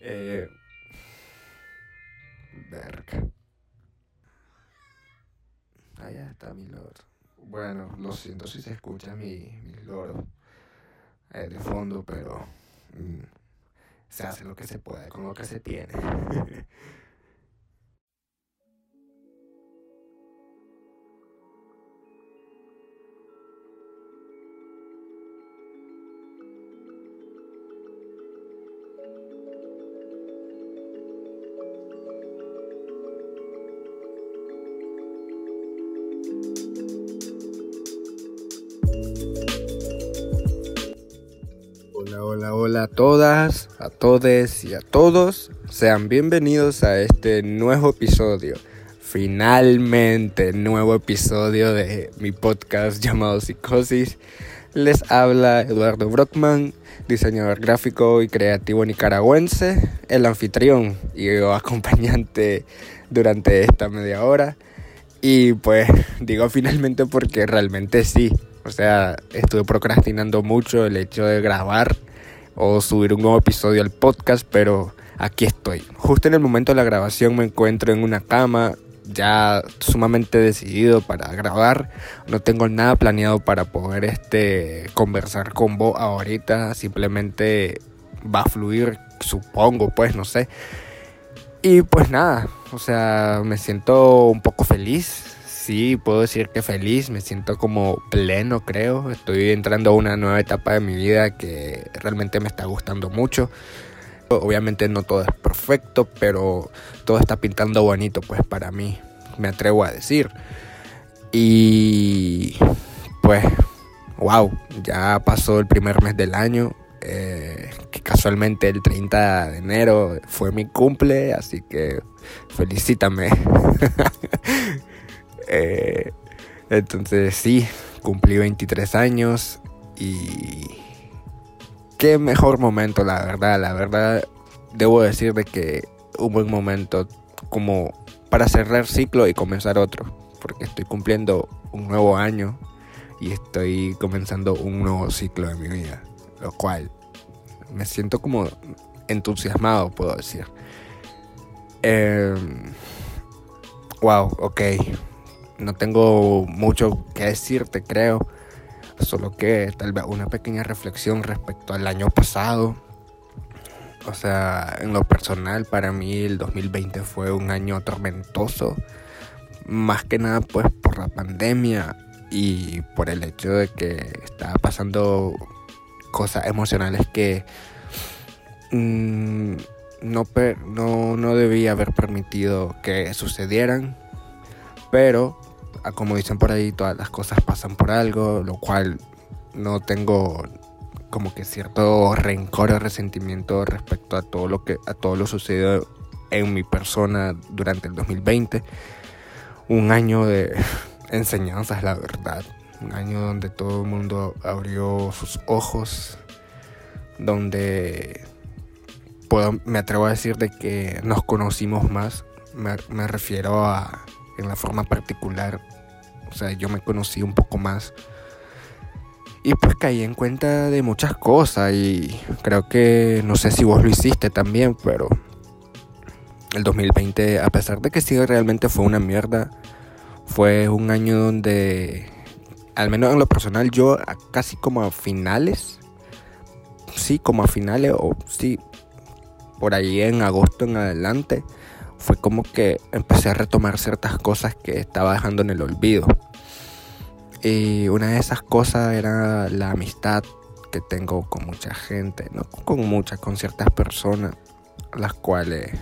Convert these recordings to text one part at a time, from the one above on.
Eh, verga. Allá está mi loro. Bueno, lo siento si se escucha mi, mi loro eh, de fondo, pero mm, se hace lo que se puede con lo que se tiene. Hola, hola, hola a todas, a todes y a todos. Sean bienvenidos a este nuevo episodio. Finalmente, nuevo episodio de mi podcast llamado Psicosis. Les habla Eduardo Brockman, diseñador gráfico y creativo nicaragüense, el anfitrión y acompañante durante esta media hora. Y pues digo finalmente porque realmente sí, o sea, estuve procrastinando mucho el hecho de grabar o subir un nuevo episodio al podcast, pero aquí estoy. Justo en el momento de la grabación me encuentro en una cama, ya sumamente decidido para grabar. No tengo nada planeado para poder este conversar con vos ahorita, simplemente va a fluir, supongo, pues no sé. Y pues nada, o sea, me siento un poco feliz sí, puedo decir que feliz, me siento como pleno, creo. Estoy entrando a una nueva etapa de mi vida que realmente me está gustando mucho. Obviamente no todo es perfecto, pero todo está pintando bonito, pues para mí, me atrevo a decir. Y pues, wow, ya pasó el primer mes del año. Eh, que casualmente el 30 de enero fue mi cumple, así que felicítame. Eh, entonces sí, cumplí 23 años y qué mejor momento, la verdad, la verdad, debo decir de que un buen momento como para cerrar ciclo y comenzar otro, porque estoy cumpliendo un nuevo año y estoy comenzando un nuevo ciclo de mi vida, lo cual me siento como entusiasmado, puedo decir. wow, em, ok no tengo mucho que decirte, creo. Solo que tal vez una pequeña reflexión respecto al año pasado. O sea, en lo personal, para mí el 2020 fue un año tormentoso. Más que nada, pues por la pandemia y por el hecho de que estaba pasando cosas emocionales que mm, no, no, no debía haber permitido que sucedieran. Pero como dicen por ahí, todas las cosas pasan por algo, lo cual no tengo como que cierto rencor o resentimiento respecto a todo lo que a todo lo sucedido en mi persona durante el 2020. Un año de enseñanzas, la verdad. Un año donde todo el mundo abrió sus ojos, donde puedo, me atrevo a decir de que nos conocimos más. Me, me refiero a en la forma particular o sea, yo me conocí un poco más. Y pues caí en cuenta de muchas cosas y creo que no sé si vos lo hiciste también, pero el 2020, a pesar de que sí realmente fue una mierda, fue un año donde, al menos en lo personal, yo casi como a finales, sí, como a finales, o sí, por ahí en agosto en adelante, fue como que empecé a retomar ciertas cosas que estaba dejando en el olvido. Y una de esas cosas era la amistad que tengo con mucha gente, no con muchas, con ciertas personas, las cuales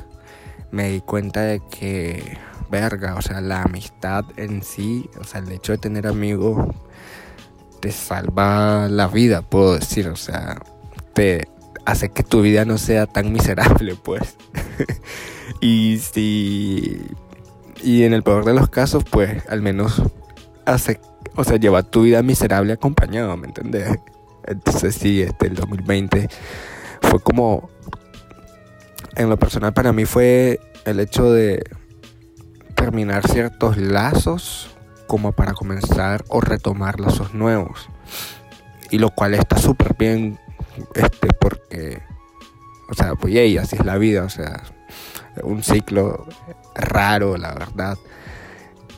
me di cuenta de que, verga, o sea, la amistad en sí, o sea, el hecho de tener amigos te salva la vida, puedo decir, o sea, te hace que tu vida no sea tan miserable, pues. y si. Y en el peor de los casos, pues al menos hace. O sea, lleva tu vida miserable acompañado, ¿me entiendes? Entonces, sí, este, el 2020 fue como. En lo personal, para mí fue el hecho de terminar ciertos lazos como para comenzar o retomar lazos nuevos. Y lo cual está súper bien este, porque O sea, pues y así es la vida, o sea, un ciclo raro, la verdad.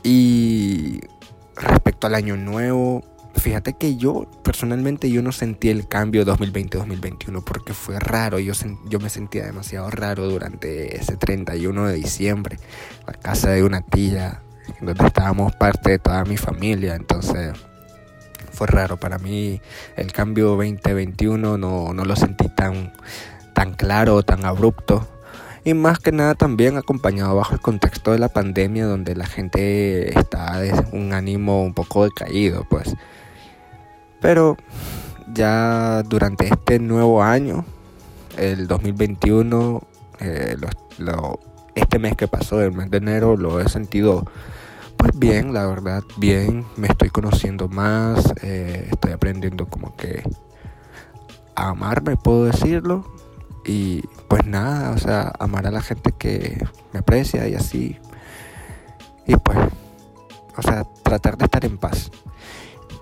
Y respecto al año nuevo, fíjate que yo personalmente yo no sentí el cambio 2020-2021 porque fue raro, yo, yo me sentía demasiado raro durante ese 31 de diciembre, la casa de una tía, donde estábamos parte de toda mi familia, entonces fue raro para mí. El cambio 2021 no, no lo sentí tan, tan claro, tan abrupto y más que nada también acompañado bajo el contexto de la pandemia donde la gente está de un ánimo un poco decaído pues. Pero ya durante este nuevo año el 2021 eh, este mes que pasó el mes de enero lo he sentido pues bien la verdad bien me estoy conociendo más eh, estoy aprendiendo como que a amarme puedo decirlo y pues nada, o sea, amar a la gente que me aprecia y así. Y pues, o sea, tratar de estar en paz.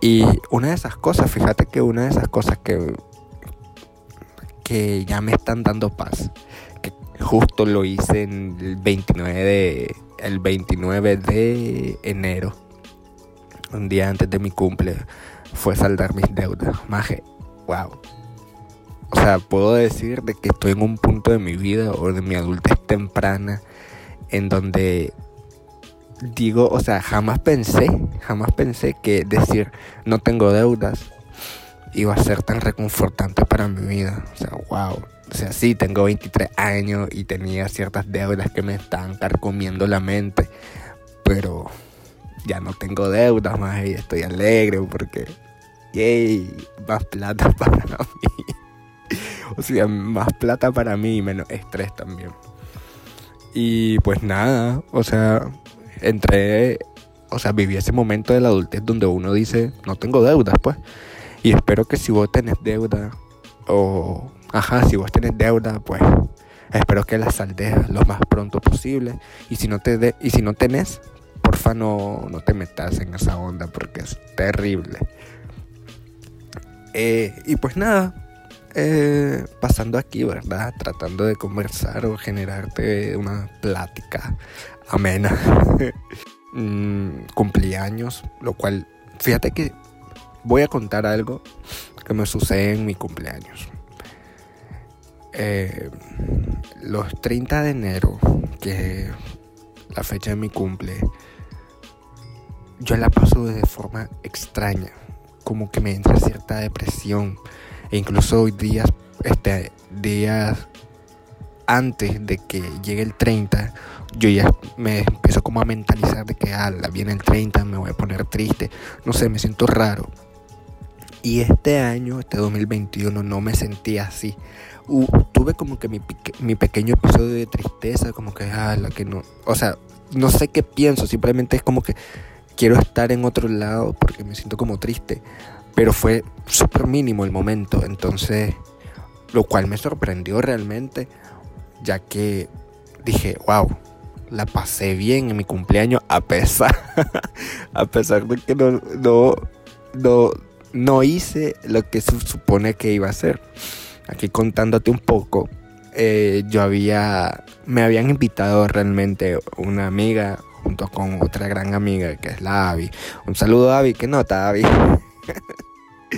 Y una de esas cosas, fíjate que una de esas cosas que, que ya me están dando paz, que justo lo hice en el 29 de, el 29 de enero, un día antes de mi cumple, fue saldar mis deudas. Maje, wow o sea, puedo decir de que estoy en un punto de mi vida o de mi adultez temprana en donde digo, o sea, jamás pensé, jamás pensé que decir no tengo deudas iba a ser tan reconfortante para mi vida. O sea, wow. O sea, sí, tengo 23 años y tenía ciertas deudas que me están carcomiendo la mente, pero ya no tengo deudas más y estoy alegre porque, yay, más plata para mí. o sea, más plata para mí y menos estrés también. Y pues nada, o sea, entré, o sea, viví ese momento de la adultez donde uno dice, no tengo deudas, pues. Y espero que si vos tenés deuda, o, ajá, si vos tenés deuda, pues, espero que la saldes lo más pronto posible. Y si no, te de, y si no tenés, porfa no, no te metas en esa onda porque es terrible. Eh, y pues nada, eh, pasando aquí, ¿verdad? Tratando de conversar o generarte una plática amena. mm, cumpleaños, lo cual, fíjate que voy a contar algo que me sucede en mi cumpleaños. Eh, los 30 de enero, que la fecha de mi cumple, yo la paso de forma extraña, como que me entra cierta depresión e incluso hoy días, este, días antes de que llegue el 30, yo ya me empiezo como a mentalizar de que ah, viene el 30, me voy a poner triste. No sé, me siento raro. Y este año, este 2021, no me sentí así. tuve como que mi, mi, pequeño episodio de tristeza, como que, ah, la que no. O sea, no sé qué pienso, simplemente es como que quiero estar en otro lado porque me siento como triste pero fue súper mínimo el momento, entonces, lo cual me sorprendió realmente, ya que dije, wow, la pasé bien en mi cumpleaños a pesar, a pesar de que no, no, no, no hice lo que se supone que iba a hacer. Aquí contándote un poco, eh, yo había, me habían invitado realmente una amiga junto con otra gran amiga que es la Avi. Un saludo a Avi, ¿qué nota Avi?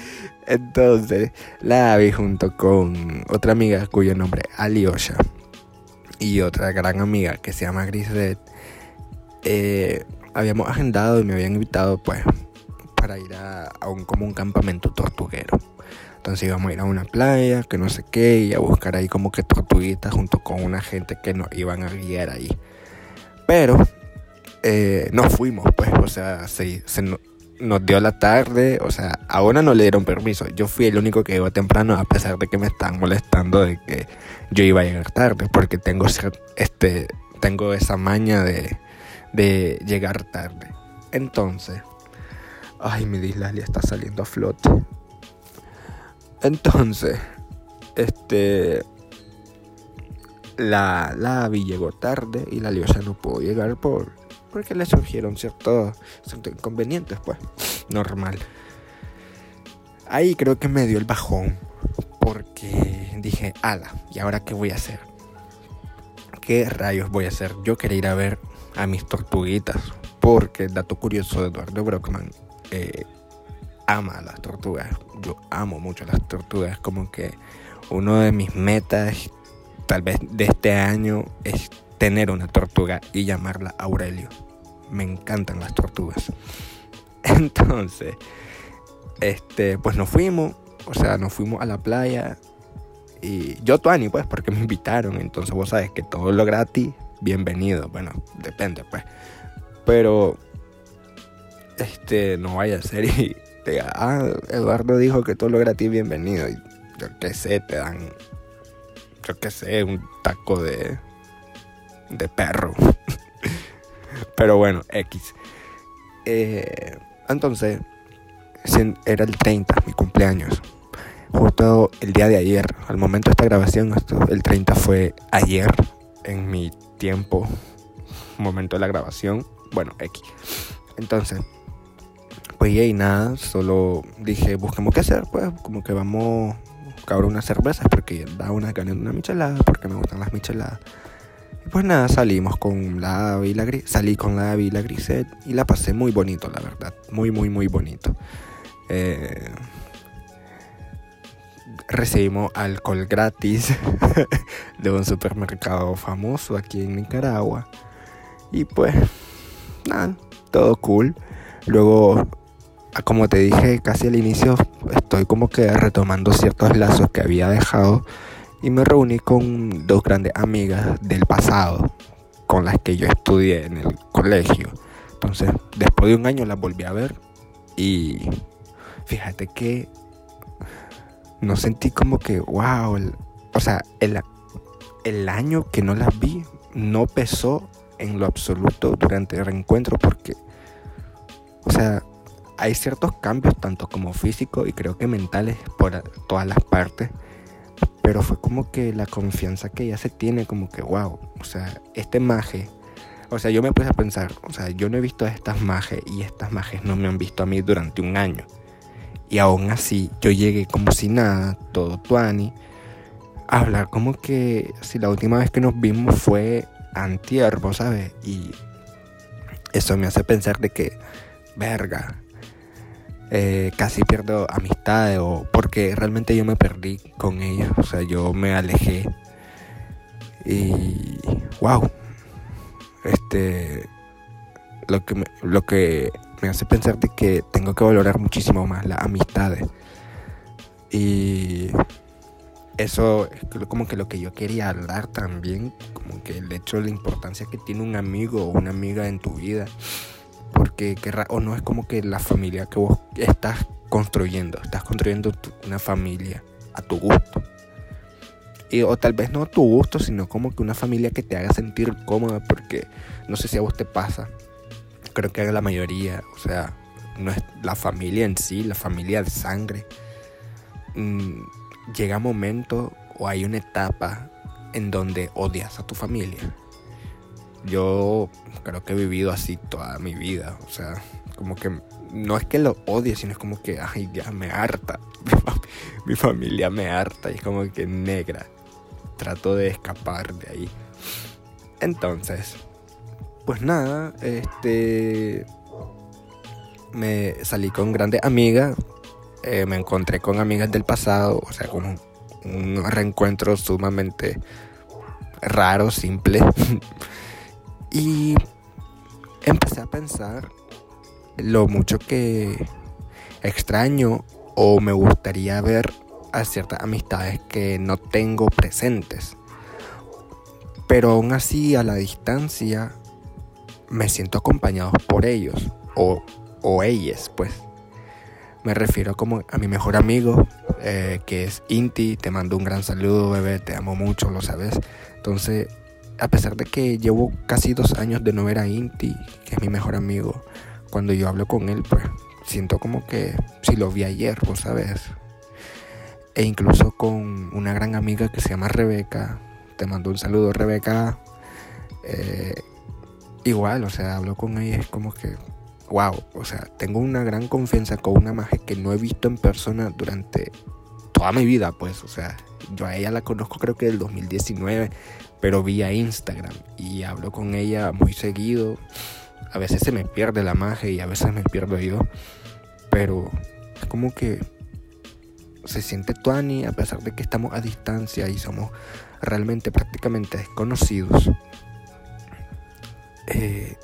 Entonces, la vi junto con otra amiga cuyo nombre es Aliosha y otra gran amiga que se llama Grisette. Eh, habíamos agendado y me habían invitado pues para ir a, un, como un campamento tortuguero. Entonces íbamos a ir a una playa, que no sé qué, y a buscar ahí como que tortuguitas junto con una gente que nos iban a guiar ahí. Pero eh, no fuimos, pues, o sea, se, se, nos dio la tarde, o sea, a una no le dieron permiso. Yo fui el único que llegó temprano, a pesar de que me están molestando de que yo iba a llegar tarde, porque tengo, este, tengo esa maña de, de llegar tarde. Entonces, ay, mi dislalia está saliendo a flote. Entonces, este, la, la llegó tarde y la liosa no pudo llegar por porque le surgieron ciertos, inconvenientes, pues, normal. Ahí creo que me dio el bajón, porque dije, ala, ¿y ahora qué voy a hacer? ¿Qué rayos voy a hacer? Yo quería ir a ver a mis tortuguitas, porque dato curioso de Eduardo Brockman eh, ama las tortugas. Yo amo mucho las tortugas, como que uno de mis metas, tal vez de este año, es tener una tortuga y llamarla Aurelio. Me encantan las tortugas. Entonces, este, pues nos fuimos, o sea, nos fuimos a la playa y yo Tuani, pues, porque me invitaron, entonces vos sabes que todo lo gratis, bienvenido, bueno, depende, pues. Pero este no vaya a ser y te ah, Eduardo dijo que todo lo gratis bienvenido y yo qué sé, te dan yo qué sé, un taco de de perro. Pero bueno, X. Eh, entonces, era el 30, mi cumpleaños. Justo el día de ayer, al momento de esta grabación, el 30 fue ayer, en mi tiempo, momento de la grabación. Bueno, X. Entonces, pues y nada, solo dije, busquemos qué hacer, pues, como que vamos a buscar unas cervezas, porque da una ganas de una michelada, porque me gustan las micheladas. Pues nada, salimos con la y la Gris. Salí con la y la Grisette y la pasé muy bonito, la verdad. Muy, muy, muy bonito. Eh, recibimos alcohol gratis de un supermercado famoso aquí en Nicaragua. Y pues, nada, todo cool. Luego, como te dije casi al inicio, estoy como que retomando ciertos lazos que había dejado y me reuní con dos grandes amigas del pasado con las que yo estudié en el colegio. Entonces, después de un año las volví a ver y fíjate que no sentí como que, wow, o sea, el, el año que no las vi no pesó en lo absoluto durante el reencuentro porque, o sea, hay ciertos cambios tanto como físicos y creo que mentales por todas las partes pero fue como que la confianza que ella se tiene, como que, wow, o sea, este maje, o sea, yo me puse a pensar, o sea, yo no he visto a estas majes y estas majes no me han visto a mí durante un año. Y aún así, yo llegué como si nada, todo tuani, a hablar como que si la última vez que nos vimos fue antier, ¿sabes? Y eso me hace pensar de que, verga, eh, casi pierdo amistades o porque realmente yo me perdí con ellos, o sea, yo me alejé. Y wow, este, lo que me, lo que me hace pensar de que tengo que valorar muchísimo más las amistades. Y eso es como que lo que yo quería hablar también, como que el hecho de la importancia que tiene un amigo o una amiga en tu vida porque o no es como que la familia que vos estás construyendo, estás construyendo una familia a tu gusto. Y, o tal vez no a tu gusto, sino como que una familia que te haga sentir cómoda, porque no sé si a vos te pasa, creo que a la mayoría, o sea, no es la familia en sí, la familia de sangre. Mm, llega un momento o hay una etapa en donde odias a tu familia yo creo que he vivido así toda mi vida. O sea, como que no es que lo odie, sino es como que, ay, ya me harta. mi familia me harta y es como que negra. Trato de escapar de ahí. Entonces, pues nada, este. Me salí con grandes amigas. Eh, me encontré con amigas del pasado. O sea, con un reencuentro sumamente raro, simple. Y empecé a pensar lo mucho que extraño o me gustaría ver a ciertas amistades que no tengo presentes. Pero aún así a la distancia me siento acompañado por ellos o, o ellas, pues. Me refiero como a mi mejor amigo, eh, que es Inti. Te mando un gran saludo, bebé. Te amo mucho, lo sabes. Entonces, a pesar de que llevo casi dos años de no ver a Inti, que es mi mejor amigo, cuando yo hablo con él, pues siento como que si lo vi ayer, vos sabes. E incluso con una gran amiga que se llama Rebeca, te mando un saludo, Rebeca. Eh, igual, o sea, hablo con ella, es como que, wow, o sea, tengo una gran confianza con una magia que no he visto en persona durante toda mi vida, pues, o sea, yo a ella la conozco creo que del 2019, pero vía Instagram y hablo con ella muy seguido. A veces se me pierde la magia y a veces me pierdo yo, pero es como que se siente tuani a pesar de que estamos a distancia y somos realmente prácticamente desconocidos. Eh,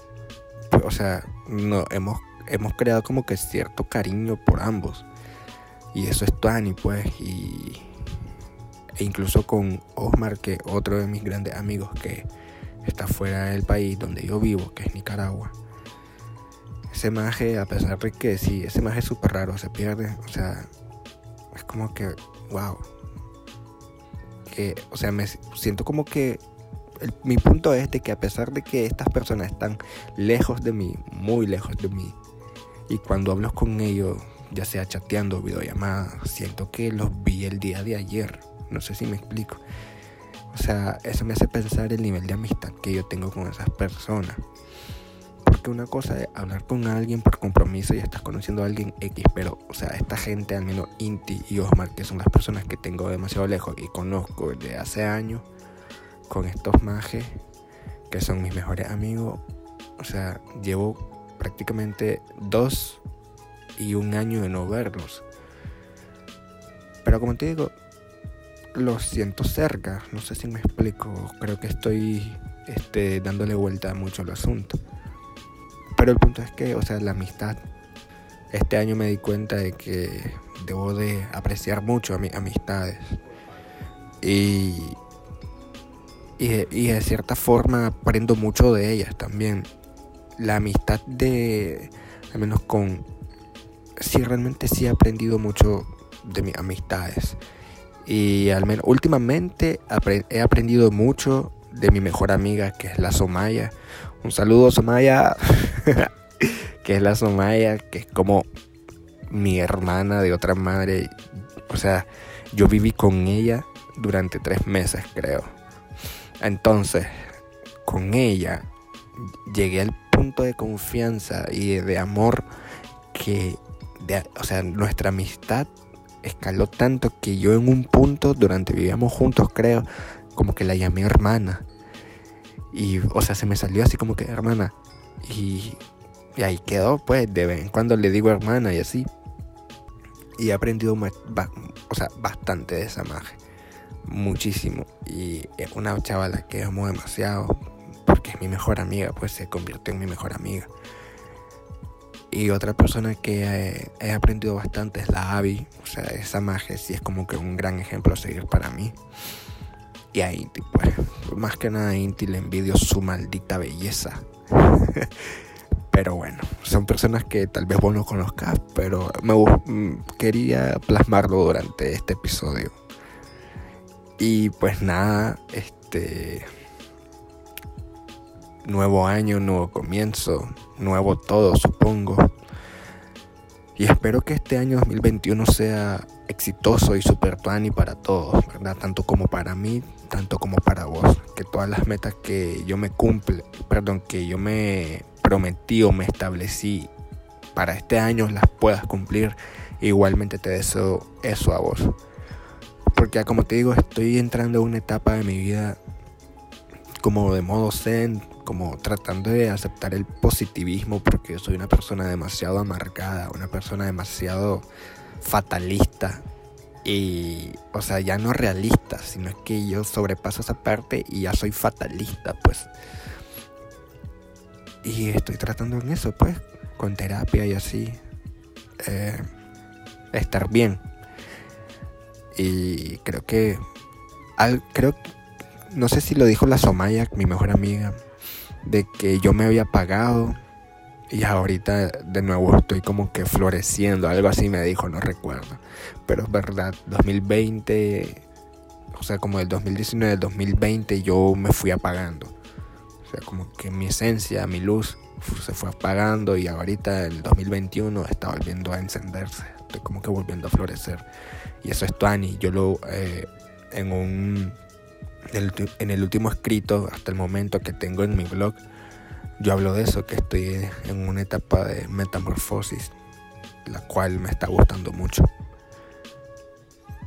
pues, o sea, no, hemos, hemos creado como que cierto cariño por ambos. Y eso es tuani, pues. Y, e incluso con Osmar, que otro de mis grandes amigos que está fuera del país donde yo vivo, que es Nicaragua. Ese maje, a pesar de que sí, ese maje es súper raro, se pierde. O sea, es como que, wow. o sea, me siento como que mi punto es de que a pesar de que estas personas están lejos de mí, muy lejos de mí, y cuando hablo con ellos, ya sea chateando o videollamada, siento que los vi el día de ayer. No sé si me explico. O sea, eso me hace pensar el nivel de amistad que yo tengo con esas personas. Porque una cosa es hablar con alguien por compromiso y estás conociendo a alguien X, pero, o sea, esta gente, al menos Inti y Osmar, que son las personas que tengo demasiado lejos y conozco desde hace años, con estos majes, que son mis mejores amigos, o sea, llevo prácticamente dos y un año de no verlos. Pero como te digo, los siento cerca, no sé si me explico, creo que estoy este, dándole vuelta mucho al asunto. Pero el punto es que, o sea, la amistad. Este año me di cuenta de que debo de apreciar mucho a mis amistades. Y, y, de cierta forma aprendo mucho de ellas también. La amistad de, al menos con, sí, realmente sí he aprendido mucho de mis amistades. Y al menos últimamente he aprendido mucho de mi mejor amiga, que es la Somaya. Un saludo, Somaya. que es la Somaya, que es como mi hermana de otra madre. O sea, yo viví con ella durante tres meses, creo. Entonces, con ella llegué al punto de confianza y de amor que, o sea, nuestra amistad escaló tanto que yo en un punto, durante vivíamos juntos, creo, como que la llamé hermana. Y, o sea, se me salió así como que hermana. Y, ahí quedó, pues, de vez en cuando le digo hermana y así. Y he aprendido, o sea, bastante de esa magia. Muchísimo. Y es una chavala que amo demasiado. Porque es mi mejor amiga, pues se convirtió en mi mejor amiga. Y otra persona que he, aprendido bastante es la Abby. O sea, esa magia sí es como que un gran ejemplo a seguir para mí. Y a Inti, pues, más que nada a Inti le envidio su maldita belleza. pero bueno, son personas que tal vez vos no conozcas, pero me mm, quería plasmarlo durante este episodio. Y pues nada, este nuevo año, nuevo comienzo, nuevo todo, supongo. Y espero que este año 2021 sea exitoso y super y para todos, ¿verdad? Tanto como para mí, tanto como para vos. Que todas las metas que yo me cumple, perdón, que yo me prometí o me establecí para este año las puedas cumplir. Igualmente te deseo eso a vos. Porque como te digo, estoy entrando a una etapa de mi vida como de modo zen, como tratando de aceptar el positivismo porque soy una persona demasiado amargada, una persona demasiado fatalista y, o sea, ya no realista, sino que yo sobrepaso esa parte y ya soy fatalista, pues. Y estoy tratando en eso, pues, con terapia y así, eh, estar bien. Y creo que, al, creo, no sé si lo dijo la Somaya, mi mejor amiga, de que yo me había pagado y ahorita de nuevo estoy como que floreciendo, algo así me dijo, no recuerdo. Pero es verdad, 2020, o sea, como del 2019 al 2020 yo me fui apagando. O sea, como que mi esencia, mi luz se fue apagando y ahorita el 2021 está volviendo a encenderse. Estoy como que volviendo a florecer. Y eso es Tuani. Yo lo eh, en un en el último escrito hasta el momento que tengo en mi blog yo hablo de eso, que estoy en una etapa de metamorfosis, la cual me está gustando mucho.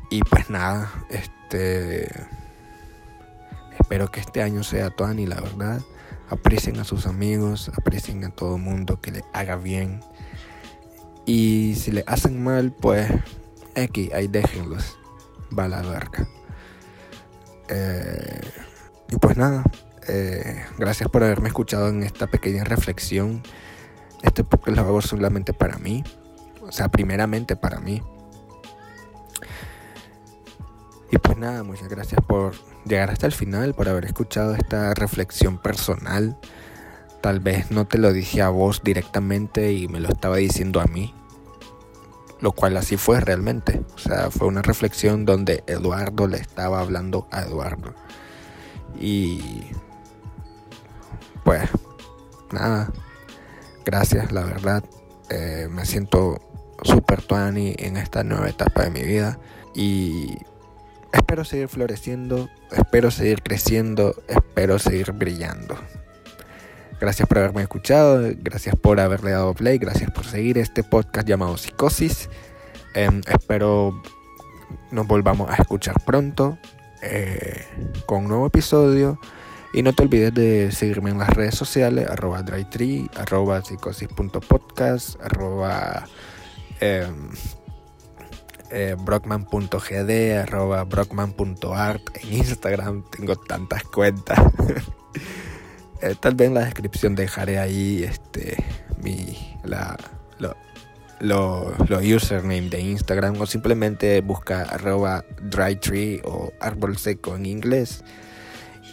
Y pues nada, este. Espero que este año sea Tuani, la verdad. Aprecien a sus amigos, aprecien a todo mundo que le haga bien. Y si le hacen mal, pues aquí, ahí déjenlos. Va la verga. Eh, y pues nada, eh, gracias por haberme escuchado en esta pequeña reflexión. Este podcast lo hago solamente para mí. O sea, primeramente para mí. Y pues nada, muchas gracias por llegar hasta el final, por haber escuchado esta reflexión personal. Tal vez no te lo dije a vos directamente y me lo estaba diciendo a mí. Lo cual así fue realmente. O sea, fue una reflexión donde Eduardo le estaba hablando a Eduardo. Y pues nada, gracias, la verdad. Eh, me siento súper tuani en esta nueva etapa de mi vida. Y espero seguir floreciendo, espero seguir creciendo, espero seguir brillando. Gracias por haberme escuchado, gracias por haberle dado play, gracias por seguir este podcast llamado Psicosis. Em, espero nos volvamos a escuchar pronto eh, con un nuevo episodio. Y no te olvides de seguirme en las redes sociales, arroba drytree, arroba psicosis.podcast, arroba eh, eh, brockman.gd, arroba brockman.art. En Instagram tengo tantas cuentas. Eh, tal vez en la descripción dejaré ahí este mi la lo, lo, username de Instagram o simplemente busca arroba drytree o árbol seco en inglés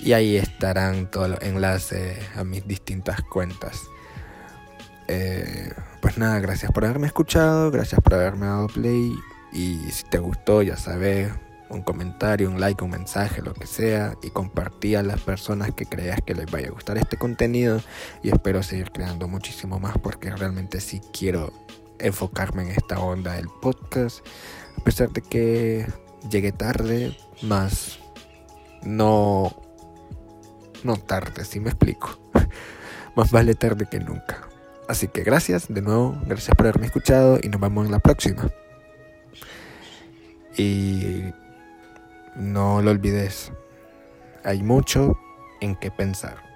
y ahí estarán todos los enlaces a mis distintas cuentas. Eh, pues nada, gracias por haberme escuchado, gracias por haberme dado play y si te gustó, ya sabes, un comentario, un like, un mensaje, lo que sea, y compartí a las personas que creas que les vaya a gustar este contenido. Y espero seguir creando muchísimo más porque realmente sí quiero enfocarme en esta onda del podcast. A pesar de que llegué tarde, más no, no tarde, si me explico. más vale tarde que nunca. Así que gracias de nuevo, gracias por haberme escuchado y nos vemos en la próxima. Y no lo olvides, hay mucho en qué pensar.